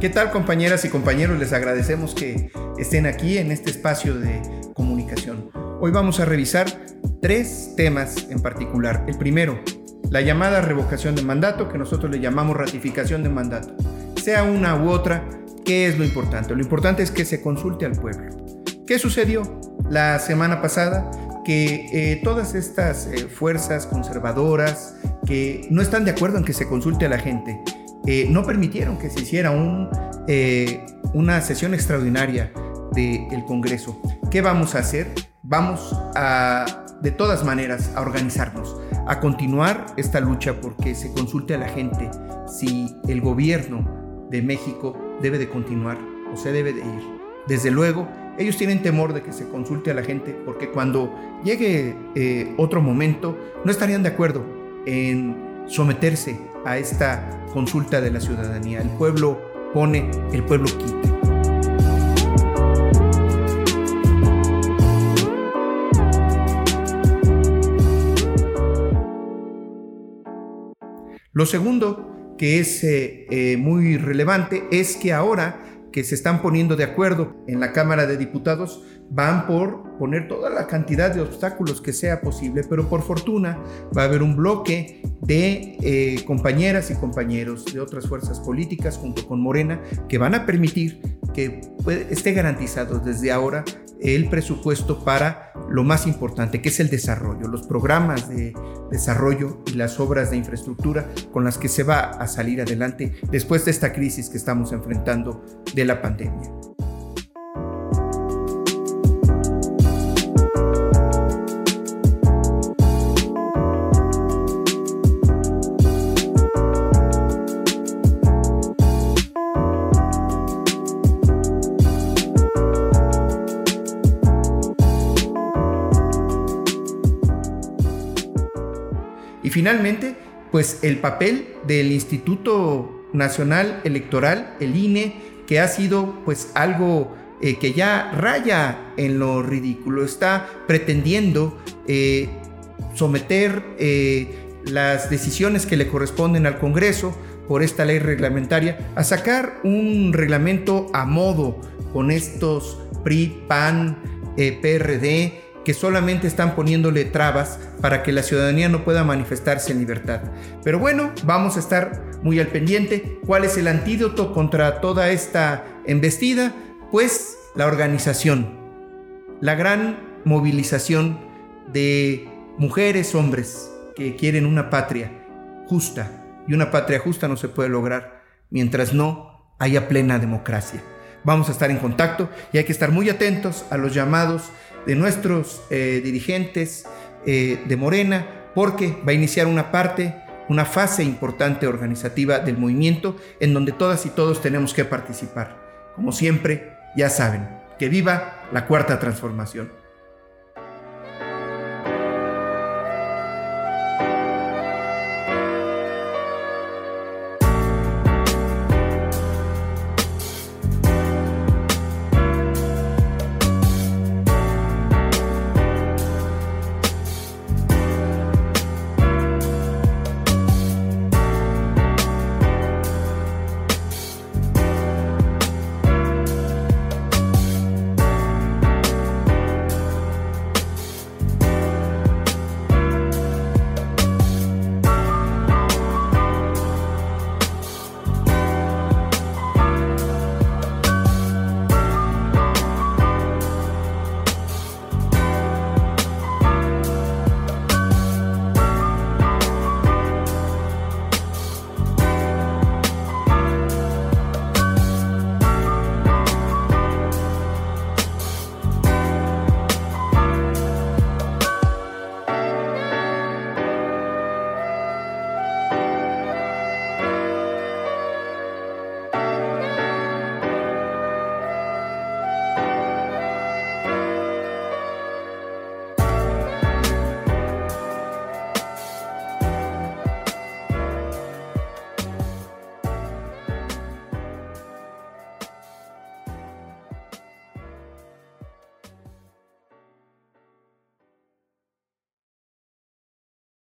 ¿Qué tal compañeras y compañeros? Les agradecemos que estén aquí en este espacio de comunicación. Hoy vamos a revisar tres temas en particular. El primero, la llamada revocación de mandato, que nosotros le llamamos ratificación de mandato. Sea una u otra, ¿qué es lo importante? Lo importante es que se consulte al pueblo. ¿Qué sucedió la semana pasada? Que eh, todas estas eh, fuerzas conservadoras que no están de acuerdo en que se consulte a la gente, eh, no permitieron que se hiciera un, una sesión extraordinaria del Congreso. ¿Qué vamos a hacer? Vamos a, de todas maneras, a organizarnos, a continuar esta lucha porque se consulte a la gente si el gobierno de México debe de continuar o se debe de ir. Desde luego, ellos tienen temor de que se consulte a la gente porque cuando llegue eh, otro momento no estarían de acuerdo en someterse a esta consulta de la ciudadanía. El pueblo pone, el pueblo quita. Lo segundo que es eh, eh, muy relevante es que ahora que se están poniendo de acuerdo en la Cámara de Diputados van por poner toda la cantidad de obstáculos que sea posible, pero por fortuna va a haber un bloque de eh, compañeras y compañeros de otras fuerzas políticas junto con Morena que van a permitir que esté garantizado desde ahora el presupuesto para lo más importante, que es el desarrollo, los programas de desarrollo y las obras de infraestructura con las que se va a salir adelante después de esta crisis que estamos enfrentando de la pandemia. Y finalmente, pues el papel del Instituto Nacional Electoral, el INE, que ha sido pues algo eh, que ya raya en lo ridículo, está pretendiendo eh, someter eh, las decisiones que le corresponden al Congreso por esta ley reglamentaria a sacar un reglamento a modo con estos PRI, PAN, PRD, que solamente están poniéndole trabas para que la ciudadanía no pueda manifestarse en libertad. Pero bueno, vamos a estar muy al pendiente. ¿Cuál es el antídoto contra toda esta embestida? Pues la organización, la gran movilización de mujeres, hombres que quieren una patria justa. Y una patria justa no se puede lograr mientras no haya plena democracia. Vamos a estar en contacto y hay que estar muy atentos a los llamados de nuestros eh, dirigentes eh, de Morena, porque va a iniciar una parte, una fase importante organizativa del movimiento en donde todas y todos tenemos que participar. Como siempre, ya saben, que viva la cuarta transformación.